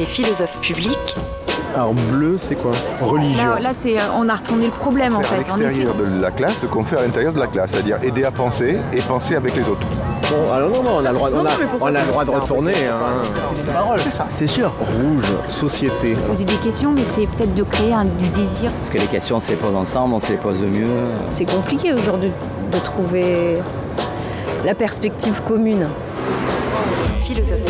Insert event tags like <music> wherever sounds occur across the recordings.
Les philosophes publics. Alors bleu, c'est quoi Religion. Là, là c'est, on a retourné le problème en à fait. Effet. l'extérieur de la classe ce qu'on fait à l'intérieur de la classe, c'est-à-dire aider à penser et penser avec les autres. Bon, alors non, non, on a le droit, on a, on a le droit de retourner. Hein. C'est sûr. Rouge, société. Poser des questions, mais c'est peut-être de créer un, du désir. Parce que les questions, on se les pose ensemble, on se les pose mieux. C'est compliqué aujourd'hui de trouver la perspective commune. Philosophes.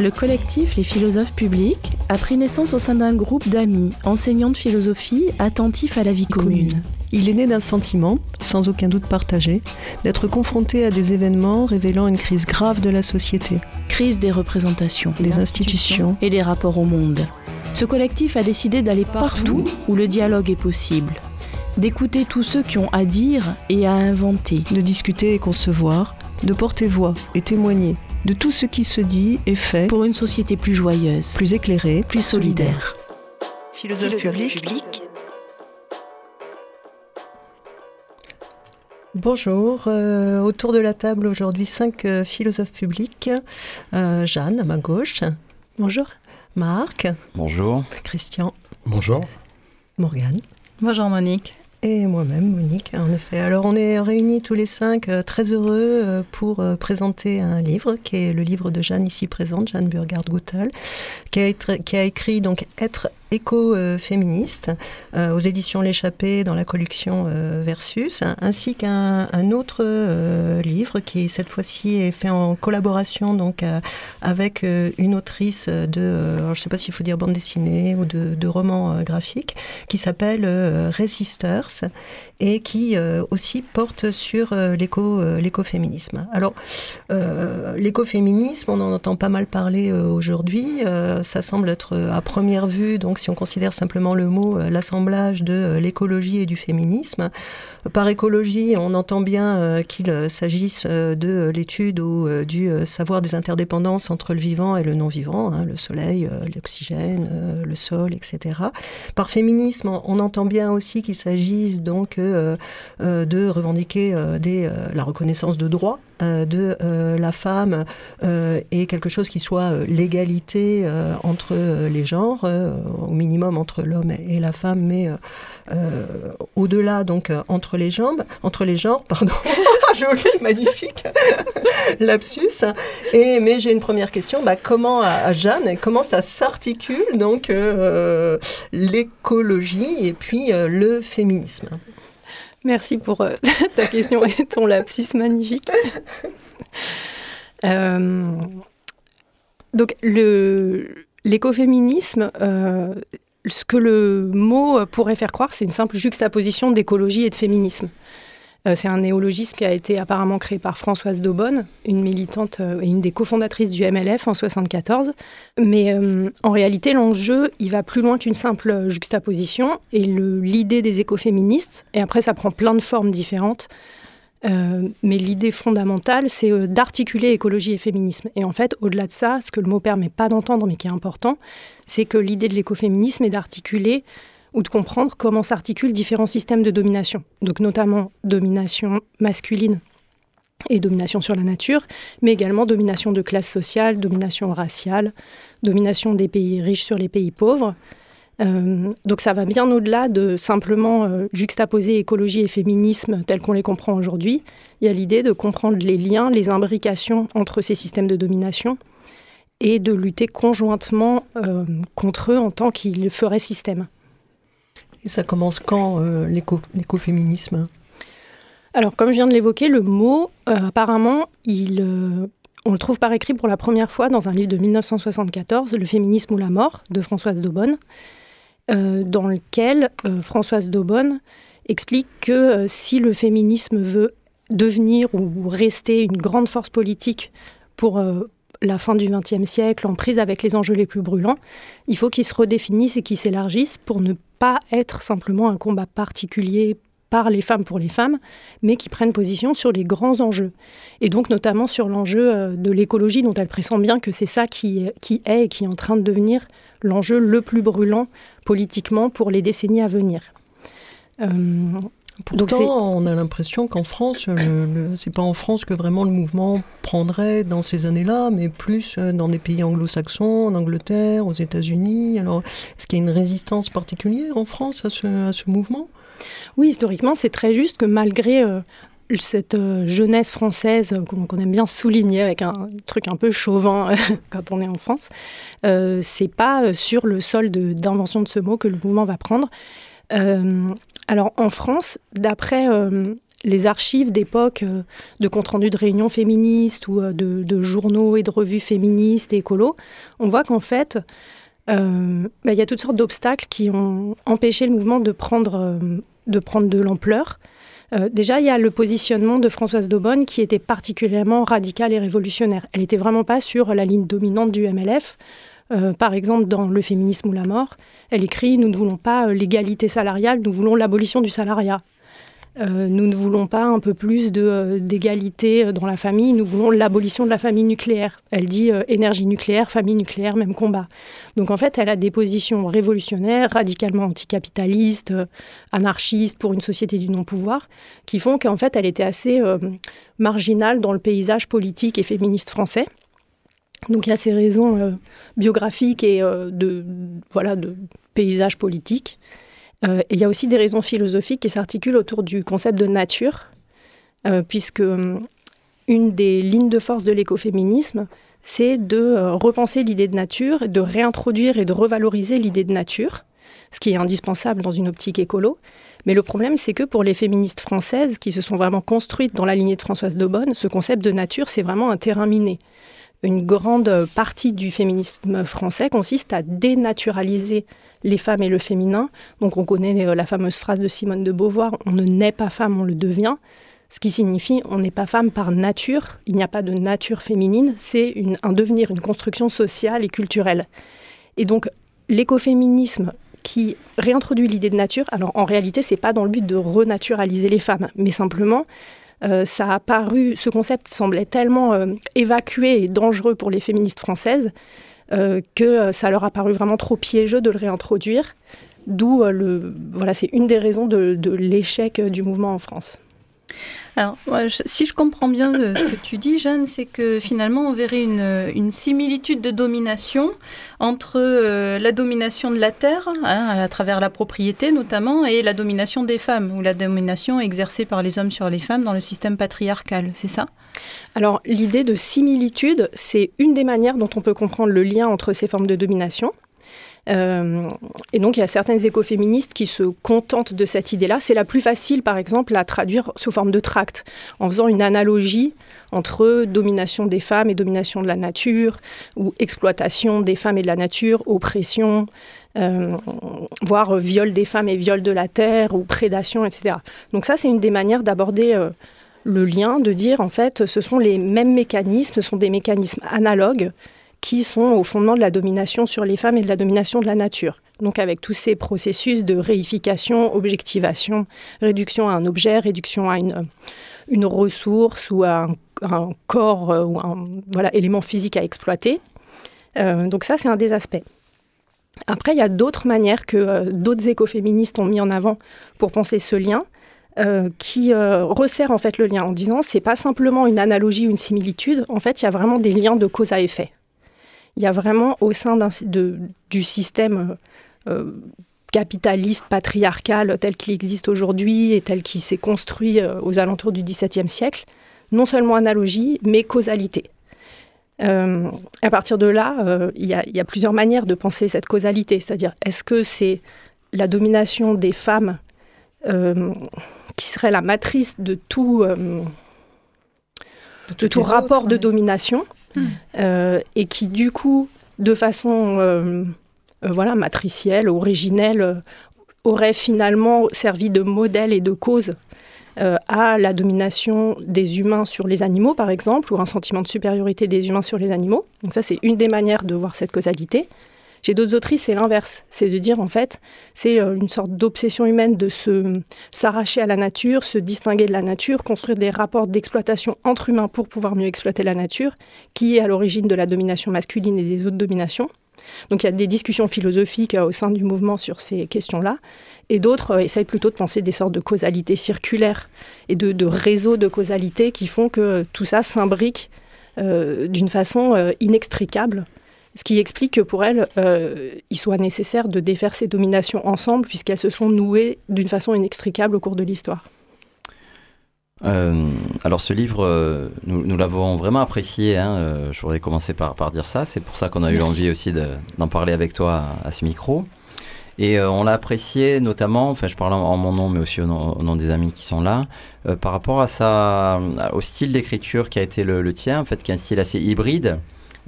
Le collectif Les philosophes publics a pris naissance au sein d'un groupe d'amis, enseignants de philosophie, attentifs à la vie commune. Il est né d'un sentiment, sans aucun doute partagé, d'être confronté à des événements révélant une crise grave de la société, Crise des représentations, des institutions. et des rapports au monde. Ce collectif a décidé d'aller partout où le dialogue est possible, d'écouter tous ceux qui ont à dire et à inventer. de discuter et concevoir, de porter voix et témoigner de tout ce qui se dit et fait, pour une société plus joyeuse, plus éclairé, plus solidaire. Philosophe Philosophes public. publics. Bonjour, euh, autour de la table aujourd'hui cinq euh, philosophes publics. Euh, Jeanne à ma gauche, Bonjour. Marc, Bonjour. Christian, Bonjour. Morgane. Bonjour Monique. Et moi-même, Monique, en effet. Alors, on est réunis tous les cinq, euh, très heureux, euh, pour euh, présenter un livre, qui est le livre de Jeanne ici présente, Jeanne Burgard-Goutal, qui, qui a écrit donc Être éco-féministe euh, aux éditions L'échappée dans la collection euh, Versus, ainsi qu'un un autre euh, livre qui cette fois-ci est fait en collaboration donc avec une autrice de, je ne sais pas s'il faut dire bande dessinée ou de, de roman euh, graphique, qui s'appelle Resisters et qui aussi porte sur l'éco, l'écoféminisme. Alors, l'écoféminisme, on en entend pas mal parler aujourd'hui. Ça semble être à première vue, donc si on considère simplement le mot, euh, l'assemblage de euh, l'écologie et du féminisme. Par écologie, on entend bien euh, qu'il euh, s'agisse euh, de l'étude ou euh, du euh, savoir des interdépendances entre le vivant et le non-vivant, hein, le soleil, euh, l'oxygène, euh, le sol, etc. Par féminisme, on entend bien aussi qu'il s'agisse donc euh, euh, de revendiquer euh, des, euh, la reconnaissance de droits euh, de euh, la femme euh, et quelque chose qui soit euh, l'égalité euh, entre euh, les genres, euh, au minimum entre l'homme et la femme, mais euh, euh, au-delà donc euh, entre les jambes, entre les genres, pardon. <laughs> Joli, magnifique <laughs> lapsus. Et mais j'ai une première question. Bah, comment à, Jeanne, comment ça s'articule donc euh, l'écologie et puis euh, le féminisme? Merci pour euh, <laughs> ta question et ton lapsus magnifique. Euh, donc, l'écoféminisme, euh, ce que le mot pourrait faire croire, c'est une simple juxtaposition d'écologie et de féminisme. Euh, c'est un néologisme qui a été apparemment créé par Françoise Daubonne, une militante euh, et une des cofondatrices du MLF en 74. Mais euh, en réalité, l'enjeu, il va plus loin qu'une simple juxtaposition. Et l'idée des écoféministes, et après ça prend plein de formes différentes, mais l'idée fondamentale, c'est d'articuler écologie et féminisme. Et en fait, au-delà de ça, ce que le mot permet pas d'entendre, mais qui est important, c'est que l'idée de l'écoféminisme est d'articuler ou de comprendre comment s'articulent différents systèmes de domination. Donc notamment domination masculine et domination sur la nature, mais également domination de classe sociale, domination raciale, domination des pays riches sur les pays pauvres. Euh, donc ça va bien au-delà de simplement euh, juxtaposer écologie et féminisme tels qu'on les comprend aujourd'hui. Il y a l'idée de comprendre les liens, les imbrications entre ces systèmes de domination et de lutter conjointement euh, contre eux en tant qu'ils feraient système. Et ça commence quand euh, l'éco- l'écoféminisme? Alors, comme je viens de l'évoquer, le mot, euh, apparemment, il, euh, on le trouve par écrit pour la première fois dans un livre de 1974, Le féminisme ou la mort, de Françoise Daubonne, dans lequel Françoise Daubonne explique que si le féminisme veut devenir ou rester une grande force politique pour la fin du XXe siècle, en prise avec les enjeux les plus brûlants, il faut qu'il se redéfinisse et qu'il s'élargisse pour ne pas être simplement un combat particulier par les femmes pour les femmes, mais qui prennent position sur les grands enjeux. Et donc notamment sur l'enjeu euh, de l'écologie, dont elle pressent bien que c'est ça qui, qui est et qui est en train de devenir l'enjeu le plus brûlant politiquement pour les décennies à venir. Euh, Pourtant, on a l'impression qu'en France, le, c'est pas en France que vraiment le mouvement prendrait dans ces années-là, mais plus euh, dans des pays anglo-saxons, en Angleterre, aux États-Unis. Alors, est-ce qu'il y a une résistance particulière en France à ce, à ce mouvement? Oui, historiquement, c'est très juste que malgré euh, cette euh, jeunesse française qu'on aime bien souligner avec un truc un peu chauvin <laughs> quand on est en France, c'est pas sur le sol d'invention de, ce mot que le mouvement va prendre. Alors en France, d'après euh, les archives d'époque euh, de compte rendu de réunions féministes ou euh, de, journaux et de revues féministes et écolos, on voit qu'en fait, bah, il y a toutes sortes d'obstacles qui ont empêché le mouvement de prendre de, prendre de l'ampleur. déjà, il y a le positionnement de Françoise Daubonne qui était particulièrement radical et révolutionnaire. Elle n'était vraiment pas sur la ligne dominante du MLF. Par exemple, dans Le féminisme ou la mort, elle écrit Nous ne voulons pas euh, l'égalité salariale, nous voulons l'abolition du salariat. Euh, nous ne voulons pas un peu plus euh, d'égalité dans la famille, nous voulons l'abolition de la famille nucléaire. Elle dit énergie nucléaire, famille nucléaire, même combat. Donc en fait, elle a des positions révolutionnaires, radicalement anticapitalistes, anarchistes pour une société du non-pouvoir, qui font qu'en fait, elle était assez marginale dans le paysage politique et féministe français. Donc il y a ces raisons euh, biographiques et euh, de, voilà, de paysage politique. Euh, et il y a aussi des raisons philosophiques qui s'articulent autour du concept de nature, puisque une des lignes de force de l'écoféminisme, c'est de repenser l'idée de nature, de réintroduire et de revaloriser l'idée de nature, ce qui est indispensable dans une optique écolo. Mais le problème, c'est que pour les féministes françaises qui se sont vraiment construites dans la lignée de Françoise Daubonne, ce concept de nature, c'est vraiment un terrain miné une grande partie du féminisme français consiste à dénaturaliser les femmes et le féminin. Donc on connaît euh, la fameuse phrase de Simone de Beauvoir, on ne naît pas femme, on le devient. Ce qui signifie on n'est pas femme par nature, il n'y a pas de nature féminine, c'est un devenir, une construction sociale et culturelle. Et donc l'écoféminisme qui réintroduit l'idée de nature, alors en réalité c'est pas dans le but de renaturaliser les femmes, mais simplement euh, ça a paru, ce concept semblait tellement euh, évacué et dangereux pour les féministes françaises euh, que ça leur a paru vraiment trop piégeux de le réintroduire. D'où voilà, c'est une des raisons de l'échec du mouvement en France. Alors, si je comprends bien ce que tu dis, Jeanne, c'est que finalement, on verrait une, similitude de domination entre euh, la domination de la terre, hein, à travers la propriété notamment, et la domination des femmes, ou la domination exercée par les hommes sur les femmes dans le système patriarcal. C'est ça? Alors, l'idée de similitude, c'est une des manières dont on peut comprendre le lien entre ces formes de domination. Euh, et donc, il y a certaines écoféministes qui se contentent de cette idée-là. C'est la plus facile, par exemple, à traduire sous forme de tract, en faisant une analogie entre domination des femmes et domination de la nature, ou exploitation des femmes et de la nature, oppression, euh, voire viol des femmes et viol de la terre, ou prédation, etc. Donc ça, c'est une des manières d'aborder euh, le lien, de dire, en fait, ce sont les mêmes mécanismes, ce sont des mécanismes analogues qui sont au fondement de la domination sur les femmes et de la domination de la nature. Donc avec tous ces processus de réification, objectivation, réduction à un objet, réduction à une, une ressource ou à un, corps euh, ou un voilà, élément physique à exploiter. Euh, donc ça, c'est un des aspects. Après, il y a d'autres manières que euh, d'autres écoféministes ont mis en avant pour penser ce lien. qui resserre en fait le lien en disant c'est pas simplement une analogie ou une similitude, en fait il y a vraiment des liens de cause à effet il y a vraiment au sein du système euh, euh, capitaliste, patriarcal tel qu'il existe aujourd'hui et tel qu'il s'est construit euh, aux alentours du XVIIe siècle, non seulement analogie, mais causalité. à partir de là, il y, a plusieurs manières de penser cette causalité, c'est-à-dire est-ce que c'est la domination des femmes qui serait la matrice de tout, de tout rapport de domination euh, et qui du coup, de façon euh, euh, voilà, matricielle, originelle, aurait finalement servi de modèle et de cause à la domination des humains sur les animaux, par exemple, ou un sentiment de supériorité des humains sur les animaux. Donc ça, c'est une des manières de voir cette causalité. Chez d'autres autrices, c'est l'inverse. C'est de dire, en fait, c'est euh, une sorte d'obsession humaine de se s'arracher à la nature, se distinguer de la nature, construire des rapports d'exploitation entre humains pour pouvoir mieux exploiter la nature, qui est à l'origine de la domination masculine et des autres dominations. Donc il y a des discussions philosophiques au sein du mouvement sur ces questions-là, et d'autres essayent plutôt de penser des sortes de causalités circulaires et de, réseaux de causalité qui font que tout ça s'imbrique d'une façon inextricable ce qui explique que pour elle, euh, il soit nécessaire de défaire ces dominations ensemble, puisqu'elles se sont nouées d'une façon inextricable au cours de l'histoire. Euh, alors ce livre, euh, nous, l'avons vraiment apprécié. Hein, je voudrais commencer par, par dire ça. C'est pour ça qu'on a eu envie aussi d'en parler avec toi à, ce micro. Et on l'a apprécié notamment, enfin je parle en, mon nom, mais aussi au nom, des amis qui sont là, par rapport à sa, au style d'écriture qui a été le, le, tien, en fait, qui est un style assez hybride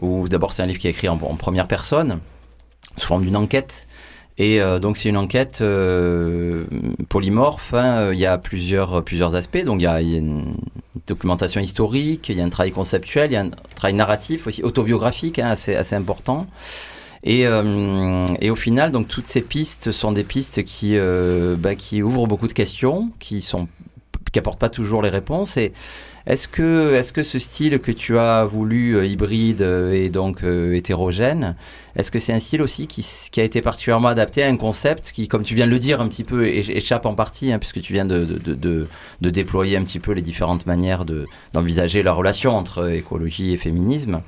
où d'abord c'est un livre qui est écrit en, première personne, sous forme d'une enquête. Et euh, donc c'est une enquête euh, polymorphe, hein. il y a plusieurs, plusieurs aspects, donc il y, a, une documentation historique, il y a un travail conceptuel, il y a un travail narratif aussi, autobiographique, hein, assez, assez important. Et, euh, et, au final, donc toutes ces pistes sont des pistes qui, bah, qui ouvrent beaucoup de questions, qui sont qui apportent pas toujours les réponses. Et est-ce que, est que ce style que tu as voulu euh, hybride euh, et donc euh, hétérogène, est-ce que c'est un style aussi qui, qui, a été particulièrement adapté à un concept qui, comme tu viens de le dire un petit peu, échappe en partie, hein, puisque tu viens de, de, de, de, déployer un petit peu les différentes manières d'envisager la relation entre écologie et féminisme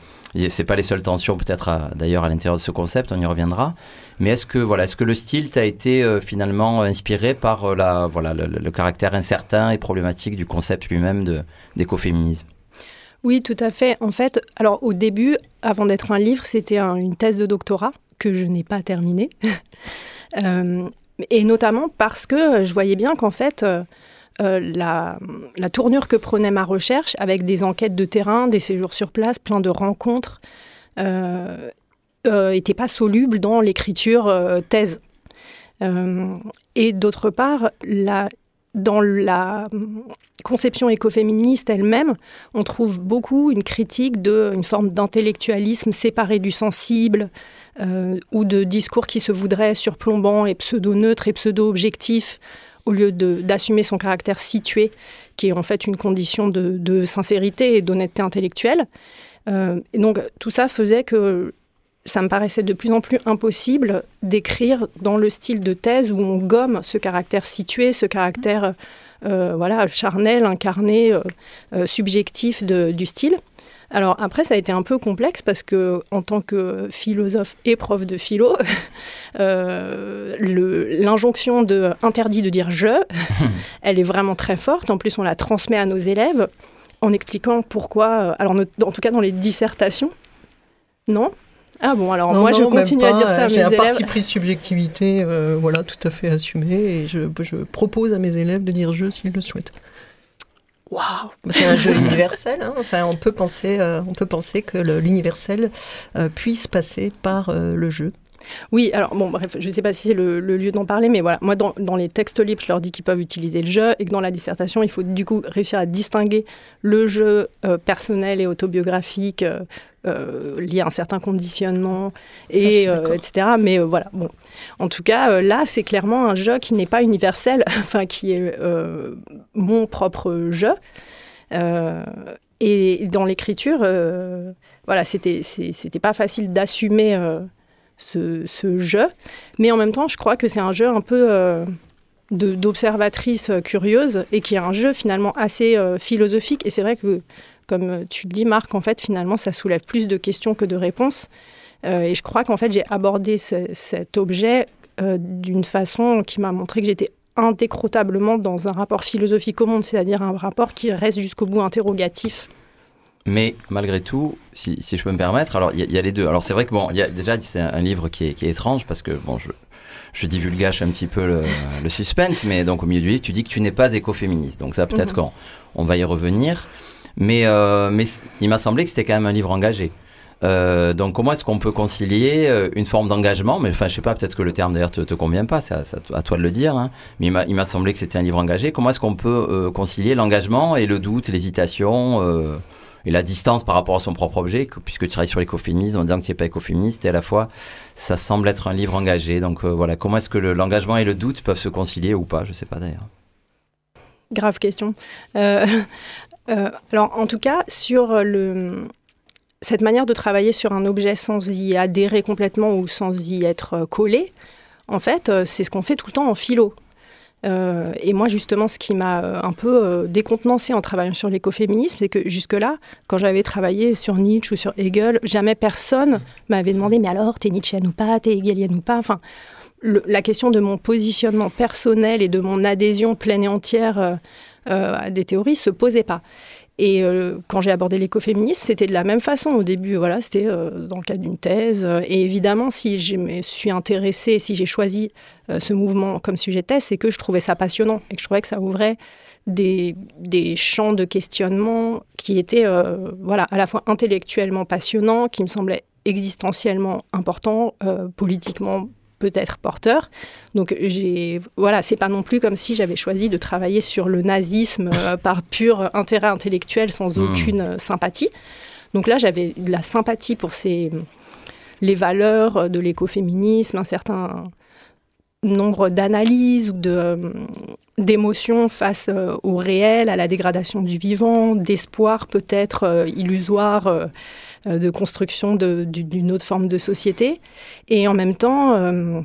c'est pas les seules tensions peut-être d'ailleurs à, l'intérieur de ce concept, on y reviendra. Mais est-ce que voilà, est-ce que le style t'a été euh, finalement inspiré par euh, la voilà le, caractère incertain et problématique du concept lui-même d'écoféminisme? Oui, tout à fait. En fait, alors au début, avant d'être un livre, c'était une thèse de doctorat que je n'ai pas terminée. <laughs> Euh, et notamment parce que je voyais bien qu'en fait, euh, la, tournure que prenait ma recherche avec des enquêtes de terrain, des séjours sur place, plein de rencontres, n'était euh, euh, pas soluble dans l'écriture thèse. et d'autre part, dans la conception écoféministe elle-même, on trouve beaucoup une critique d'une forme d'intellectualisme séparé du sensible, ou de discours qui se voudraient surplombants et pseudo-neutres et pseudo-objectifs, au lieu d'assumer son caractère situé, qui est en fait une condition de, sincérité et d'honnêteté intellectuelle. Euh, et donc tout ça faisait que ça me paraissait de plus en plus impossible d'écrire dans le style de thèse où on gomme ce caractère situé, ce caractère euh, voilà charnel, incarné, euh, subjectif du style. Alors après, ça a été un peu complexe parce que en tant que philosophe et prof de philo, <laughs> euh, l'injonction de interdit de dire je, <laughs> elle est vraiment très forte. En plus, on la transmet à nos élèves en expliquant pourquoi. Euh, alors, en tout cas, dans les dissertations, non? Ah bon, alors moi je continue à dire ça à mes élèves. J'ai un parti pris subjectivité, euh, voilà, tout à fait assumé, et je, je propose à mes élèves de dire je s'ils le souhaitent. Waouh C'est un jeu <laughs> universel. Hein. Enfin, on peut penser, euh, on peut penser que l'universel euh, puisse passer par euh, le jeu. Oui, alors bon, bref, je ne sais pas si c'est le, lieu d'en parler, mais voilà, moi dans, les textes libres, je leur dis qu'ils peuvent utiliser le jeu et que dans la dissertation, il faut du coup réussir à distinguer le jeu euh, personnel et autobiographique euh, euh, lié à un certain conditionnement, et, etc. Mais voilà, bon. En tout cas, là, c'est clairement un jeu qui n'est pas universel, <laughs> enfin, qui est mon propre jeu. et dans l'écriture, voilà, c'était pas facile d'assumer ce, jeu. Mais en même temps, je crois que c'est un jeu un peu euh, d'observatrice curieuse et qui est un jeu finalement assez euh, philosophique. Et c'est vrai que, comme tu le dis, Marc, en fait, finalement, ça soulève plus de questions que de réponses. Euh, et je crois qu'en fait, j'ai abordé cet objet d'une façon qui m'a montré que j'étais indécrotablement dans un rapport philosophique au monde, c'est-à-dire un rapport qui reste jusqu'au bout interrogatif mais malgré tout, si, si, je peux me permettre, alors il y, a les deux. Alors c'est vrai que bon, y a, déjà c'est un, livre qui est, qui est, étrange parce que bon, je, je divulgage un petit peu le, le, suspense, mais donc au milieu du livre, tu dis que tu n'es pas écoféministe. Donc ça peut-être mhm. qu'on on va y revenir. Mais, euh, mais il m'a semblé que c'était quand même un livre engagé. Euh, donc comment est-ce qu'on peut concilier euh, une forme d'engagement, mais enfin je sais pas, peut-être que le terme d'ailleurs te, te convient pas, c'est à, toi de le dire, hein, mais il m'a semblé que c'était un livre engagé. Comment est-ce qu'on peut euh, concilier l'engagement et le doute, l'hésitation et la distance par rapport à son propre objet, puisque tu travailles sur l'écoféminisme en disant que tu n'es pas écoféministe, et à la fois, ça semble être un livre engagé. Donc euh, voilà, comment est-ce que l'engagement et le doute peuvent se concilier ou pas? Je ne sais pas d'ailleurs. Grave question. Euh, euh, alors en tout cas, sur le, cette manière de travailler sur un objet sans y adhérer complètement ou sans y être collé, en fait, c'est ce qu'on fait tout le temps en philo. Euh, et moi, justement, ce qui m'a euh, un peu euh, décontenancé en travaillant sur l'écoféminisme, c'est que jusque-là, quand j'avais travaillé sur Nietzsche ou sur Hegel, jamais personne m'avait demandé Mais alors, t'es Nietzschean ou pas T'es Hegelian ou pas? Enfin, la question de mon positionnement personnel et de mon adhésion pleine et entière à des théories se posait pas. Et euh, quand j'ai abordé l'écoféminisme, c'était de la même façon. Au début, voilà, c'était euh, dans le cadre d'une thèse. Et évidemment, si je me suis intéressée, si j'ai choisi euh, ce mouvement comme sujet de thèse, c'est que je trouvais ça passionnant et que je trouvais que ça ouvrait des, des champs de questionnement qui étaient voilà, à la fois intellectuellement passionnants, qui me semblaient existentiellement importants, politiquement peut-être porteur. Donc j'ai voilà, c'est pas non plus comme si j'avais choisi de travailler sur le nazisme euh, <laughs> par pur intérêt intellectuel sans hmm. aucune euh, sympathie. Donc là, j'avais de la sympathie pour ces les valeurs de l'écoféminisme, un certain nombre d'analyses ou de euh, d'émotions face au réel, à la dégradation du vivant, d'espoir peut-être illusoire euh, de construction d'une autre forme de société. Et en même temps, euh,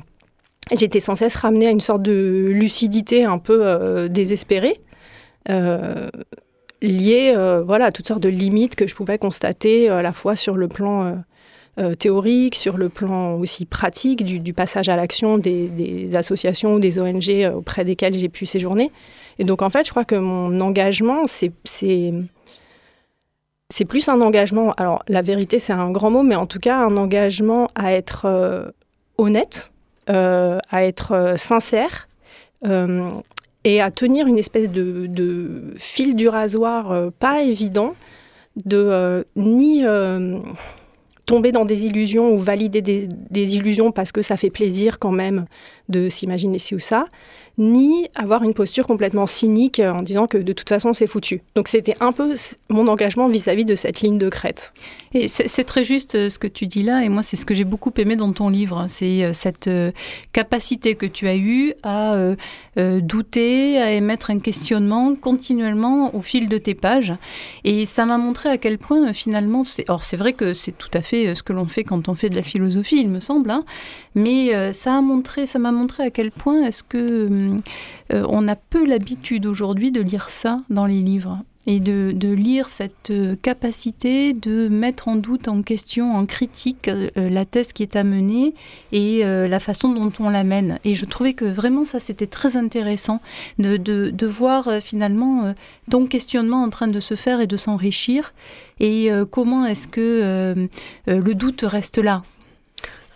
j'étais sans cesse ramenée à une sorte de lucidité un peu euh, désespérée. liée voilà, à toutes sortes de limites que je pouvais constater à la fois sur le plan théorique, sur le plan aussi pratique du, passage à l'action des, des, associations ou des ONG auprès desquelles j'ai pu séjourner. Et donc en fait, je crois que mon engagement, c'est c'est plus un engagement, alors la vérité c'est un grand mot, mais en tout cas un engagement à être euh, honnête, euh, à être euh, sincère et à tenir une espèce de, fil du rasoir pas évident, de ni tomber dans des illusions ou valider des, des, illusions parce que ça fait plaisir quand même de s'imaginer ci ou ça, ni avoir une posture complètement cynique en disant que de toute façon c'est foutu. Donc c'était un peu mon engagement vis-à-vis de cette ligne de crête. Et c'est très juste euh, ce que tu dis là, et moi c'est ce que j'ai beaucoup aimé dans ton livre, c'est euh, cette euh, capacité que tu as eue à douter, à émettre un questionnement continuellement au fil de tes pages. Et ça m'a montré à quel point finalement, or c'est vrai que c'est tout à fait ce que l'on fait quand on fait de la philosophie, il me semble, hein, mais ça a montré, ça m'a montré à quel point est-ce que euh, on a peu l'habitude aujourd'hui de lire ça dans les livres et de, lire cette euh, capacité de mettre en doute, en question, en critique euh, la thèse qui est amenée et la façon dont on l'amène. Et je trouvais que vraiment ça, c'était très intéressant de, de voir finalement ton questionnement en train de se faire et de s'enrichir et comment est-ce que le doute reste là.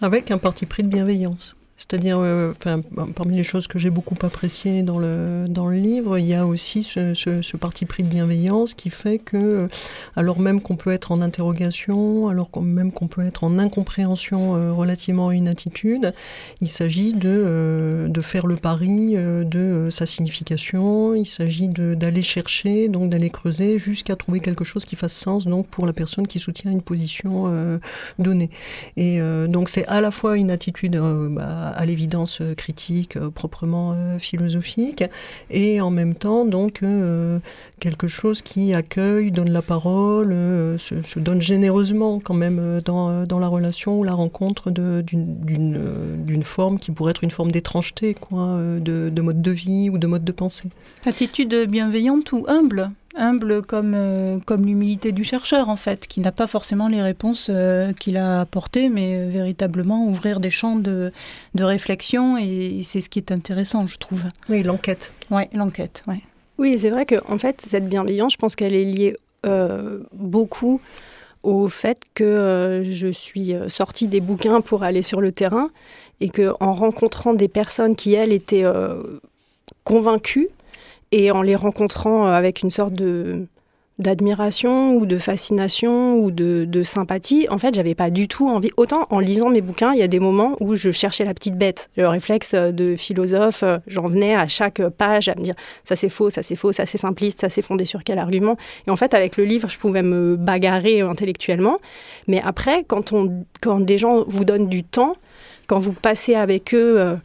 Avec un parti pris de bienveillance. C'est-à-dire, euh, enfin, parmi les choses que j'ai beaucoup appréciées dans le, dans le livre, il y a aussi ce, parti pris de bienveillance qui fait que, euh, alors même qu'on peut être en interrogation, alors même qu'on peut être en incompréhension euh, relativement à une attitude, il s'agit de, de faire le pari de sa signification, il s'agit d'aller chercher, donc d'aller creuser jusqu'à trouver quelque chose qui fasse sens donc pour la personne qui soutient une position donnée. Et donc c'est à la fois une attitude bah, à, l'évidence euh, critique euh, proprement euh, philosophique, et en même temps donc quelque chose qui accueille, donne la parole, se, donne généreusement quand même dans, dans la relation ou la rencontre d'une forme qui pourrait être une forme d'étrangeté, quoi, de, de mode de vie ou de mode de pensée. Attitude bienveillante ou humble? Humble comme, euh, comme l'humilité du chercheur, en fait, qui n'a pas forcément les réponses euh, qu'il a apportées, mais euh, véritablement ouvrir des champs de, de réflexion, et c'est ce qui est intéressant, je trouve. Oui, l'enquête. Oui, l'enquête, ouais. Oui, c'est vrai qu'en en fait, cette bienveillance, je pense qu'elle est liée beaucoup au fait que je suis sortie des bouquins pour aller sur le terrain, et que en rencontrant des personnes qui, elles, étaient convaincues, et en les rencontrant euh, avec une sorte de d'admiration ou de fascination ou de, de sympathie, en fait, j'avais pas du tout envie. Autant en lisant mes bouquins, il y a des moments où je cherchais la petite bête. Le réflexe euh, de philosophe, euh, j'en venais à chaque page à me dire ça c'est faux, ça c'est faux, ça c'est simpliste, ça c'est fondé sur quel argument. Et en fait, avec le livre, je pouvais me bagarrer intellectuellement. Mais après, quand, on, quand des gens vous donnent du temps, quand vous passez avec eux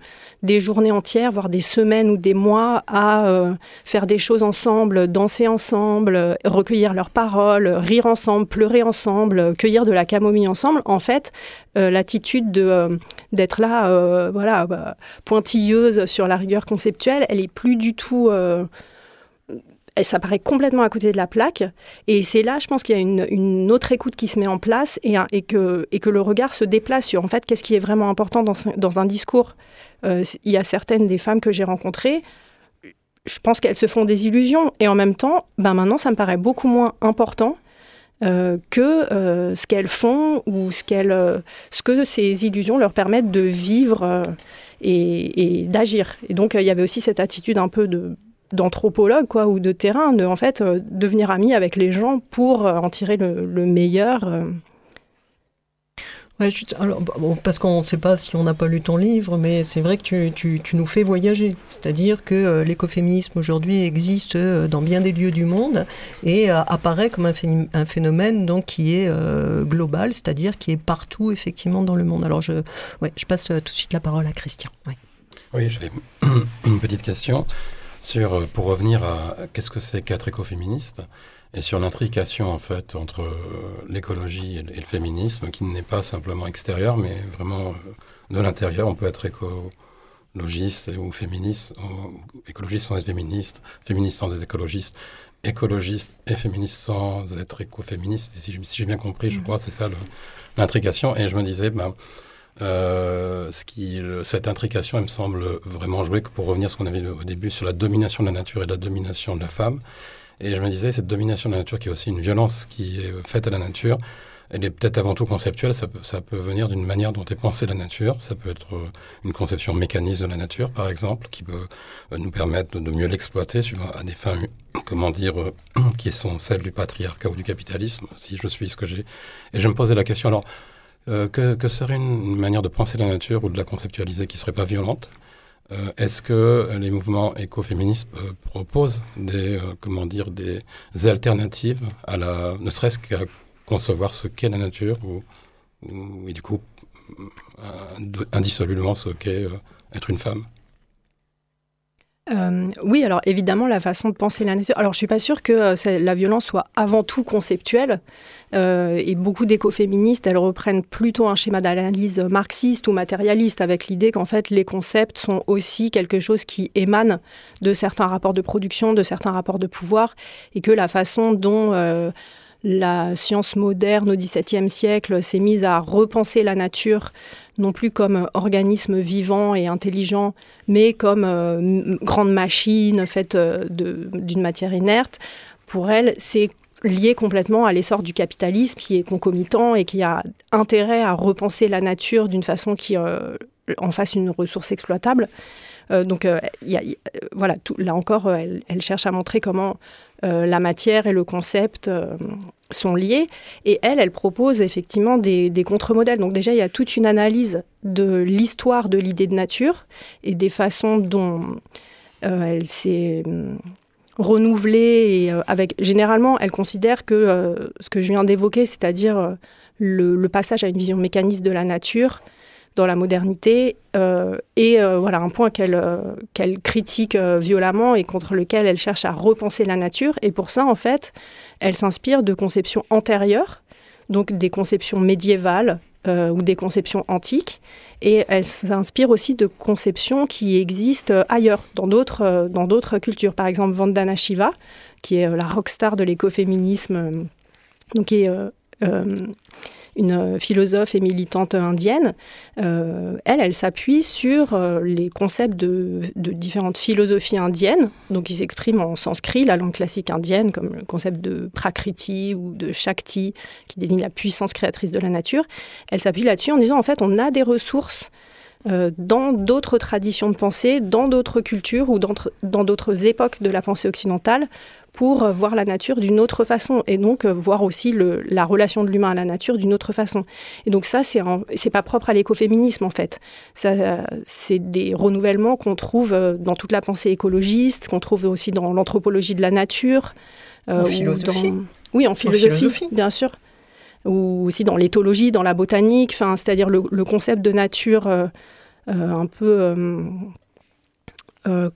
des journées entières, voire des semaines ou des mois à euh, faire des choses ensemble, danser ensemble, recueillir leurs paroles, rire ensemble, pleurer ensemble, cueillir de la camomille ensemble, en fait, euh, l'attitude de euh, d'être là, voilà, bah, pointilleuse sur la rigueur conceptuelle, elle est plus du tout ça paraît complètement à côté de la plaque. Et c'est là, je pense qu'il y a une, autre écoute qui se met en place et, que, le regard se déplace sur, en fait, qu'est-ce qui est vraiment important dans, un discours. Euh, il y a certaines des femmes que j'ai rencontrées, je pense qu'elles se font des illusions. Et en même temps, ben maintenant, ça me paraît beaucoup moins important euh, que euh, ce qu'elles font ou ce que ces illusions leur permettent de vivre et, et d'agir. Et donc, il y avait aussi cette attitude un peu de d'anthropologue quoi ou de terrain de en fait euh, devenir ami avec les gens pour euh, en tirer le, meilleur euh. Ouais, alors, bon, parce qu'on ne sait pas si on n'a pas lu ton livre, mais c'est vrai que tu, tu, tu, nous fais voyager. C'est-à-dire que l'écoféminisme aujourd'hui existe dans bien des lieux du monde et apparaît comme un, un, phénomène donc, qui est global, c'est-à-dire qui est partout effectivement dans le monde. Alors je, ouais, je passe tout de suite la parole à Christian. Oui, je vais <clears throat> une petite question sur, euh, pour revenir à qu'est-ce que c'est qu'être écoféministe et sur l'intrication en fait entre euh, l'écologie et, le féminisme qui n'est pas simplement extérieur mais vraiment euh, de l'intérieur. On peut être écologiste ou féministe, ou écologiste sans être féministe, féministe sans être écologiste, écologiste et féministe sans être écoféministe. Si, si j'ai bien compris, je crois, c'est ça l'intrication. Et je me disais, ben, euh, ce qui, cette intrication, elle me semble vraiment jouer que pour revenir à ce qu'on avait au début sur la domination de la nature et la domination de la femme. Et je me disais, cette domination de la nature qui est aussi une violence qui est faite à la nature, elle est peut-être avant tout conceptuelle, ça peut, ça peut venir d'une manière dont est pensée la nature, ça peut être euh, une conception mécaniste de la nature, par exemple, qui peut euh, nous permettre de, mieux l'exploiter à des fins, <coughs> comment dire, <coughs> qui sont celles du patriarcat ou du capitalisme, si je suis ce que j'ai. Et je me posais la question, alors, euh, que, serait une manière de penser la nature ou de la conceptualiser qui serait pas violente? Euh, Est-ce que les mouvements écoféministes euh, proposent des, comment dire, des alternatives à la, ne serait-ce qu'à concevoir ce qu'est la nature ou, ou et du coup indissolublement ce qu'est être une femme? Euh, oui, alors évidemment, la façon de penser la nature. Alors, je suis pas sûre que euh, la violence soit avant tout conceptuelle. Euh, et beaucoup d'écoféministes, elles reprennent plutôt un schéma d'analyse marxiste ou matérialiste, avec l'idée qu'en fait, les concepts sont aussi quelque chose qui émane de certains rapports de production, de certains rapports de pouvoir, et que la façon dont la science moderne au XVIIe siècle s'est mise à repenser la nature non plus comme organisme vivant et intelligent, mais comme euh, grande machine faite euh, d'une matière inerte, pour elle, c'est lié complètement à l'essor du capitalisme qui est concomitant et qui a intérêt à repenser la nature d'une façon qui euh, en fasse une ressource exploitable. donc, voilà, là encore, elle, cherche à montrer comment la matière et le concept sont liés. Et elle, elle propose effectivement des, contre-modèles. Donc déjà, il y a toute une analyse de l'histoire de l'idée de nature et des façons dont euh, elle s'est hum, renouvelée. Et, euh, avec, généralement, elle considère que euh, ce que je viens d'évoquer, c'est-à-dire le, le, passage à une vision mécaniste de la nature, dans la modernité euh, et euh, voilà un point qu'elle euh, qu'elle critique violemment et contre lequel elle cherche à repenser la nature. Et pour ça en fait elle s'inspire de conceptions antérieures donc des conceptions médiévales ou des conceptions antiques. Et elle s'inspire aussi de conceptions qui existent ailleurs dans d'autres dans d'autres cultures. Par exemple Vandana Shiva qui est la rockstar de l'écoféminisme donc qui est une euh, philosophe et militante indienne, euh, elle, elle s'appuie sur euh, les concepts de, différentes philosophies indiennes, donc ils s'expriment en sanskrit, la langue classique indienne, comme le concept de prakriti ou de shakti, qui désigne la puissance créatrice de la nature. Elle s'appuie là-dessus en disant, en fait, on a des ressources dans d'autres traditions de pensée, dans d'autres cultures ou dans d'autres époques de la pensée occidentale pour euh, voir la nature d'une autre façon et donc euh, voir aussi le, la relation de l'humain à la nature d'une autre façon. Et donc ça, c'est c'est pas propre à l'écoféminisme en fait. Ça, c'est des renouvellements qu'on trouve euh, dans toute la pensée écologiste, qu'on trouve aussi dans l'anthropologie de la nature. en philosophie. Oui, en philosophie, bien sûr. ou aussi dans l'éthologie, dans la botanique, c'est-à-dire le, concept de nature un peu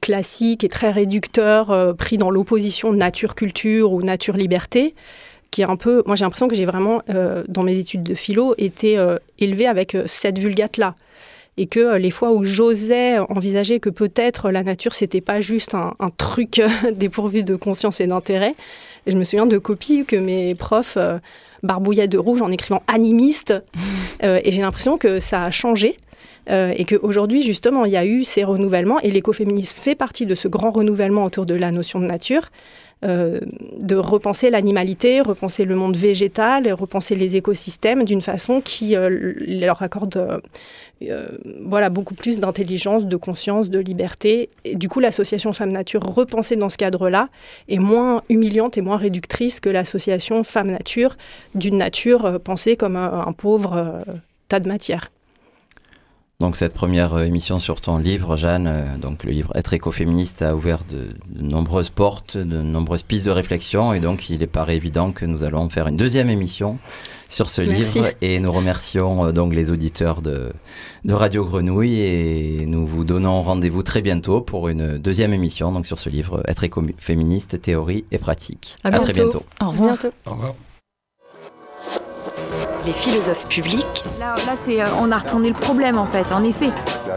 classique et très réducteur, pris dans l'opposition nature-culture ou nature-liberté qui est un peu. Moi, j'ai l'impression que j'ai vraiment, dans mes études de philo, été élevée avec cette vulgate-là et que euh, les fois où j'osais envisager que peut-être la nature c'était pas juste un, truc <laughs> dépourvu de conscience et d'intérêt, je me souviens de copies que mes profs euh, barbouillaient de rouge en écrivant animiste <laughs> euh, et j'ai l'impression que ça a changé. Et qu'aujourd'hui, justement, il y a eu ces renouvellements, et l'écoféminisme fait partie de ce grand renouvellement autour de la notion de nature. Euh, de repenser l'animalité, repenser le monde végétal, repenser les écosystèmes d'une façon qui euh, leur accorde euh, voilà, beaucoup plus d'intelligence, de conscience, de liberté. Et du coup, l'association Femmes Nature repensée dans ce cadre-là est moins humiliante et moins réductrice que l'association Femmes Nature d'une nature pensée comme un pauvre tas de matière. Donc cette première euh, émission sur ton livre, Jeanne, euh, donc le livre Être écoféministe a ouvert de, nombreuses portes, de nombreuses pistes de réflexion, et donc il est paraît évident que nous allons faire une deuxième émission sur ce livre, et nous remercions euh, donc les auditeurs de, de, Radio Grenouille, et nous vous donnons rendez-vous très bientôt pour une deuxième émission donc sur ce livre Être écoféministe, théorie et pratique. À, très bientôt. Au revoir. Au revoir les philosophes publics. Là, là c'est, euh, on a retourné le problème en fait, en effet.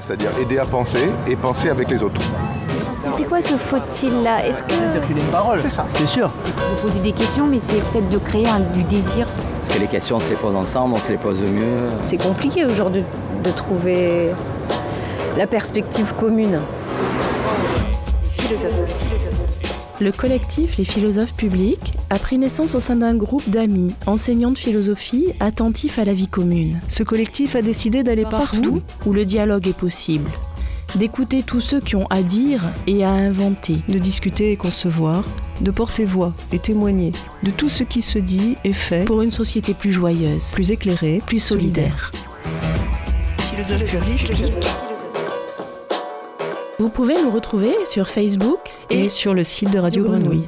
C'est-à-dire aider à penser et penser avec les autres. C'est quoi ce faut-il là Est-ce que. Circuler une parole, c'est sûr. Vous poser des questions, mais c'est peut-être de créer un, du désir. Parce que les questions, on se les pose ensemble, on se les pose mieux. C'est compliqué aujourd'hui de trouver la perspective commune. Philosophe. Le collectif Les philosophes publics a pris naissance au sein d'un groupe d'amis, enseignants de philosophie, attentifs à la vie commune. Ce collectif a décidé d'aller partout, où le dialogue est possible, d'écouter tous ceux qui ont à dire et à inventer, de discuter et concevoir, de porter voix et témoigner de tout ce qui se dit et fait pour une société plus joyeuse, plus éclairée, plus solidaire. Vous pouvez nous retrouver sur Facebook et, sur le site de Radio Grenouille.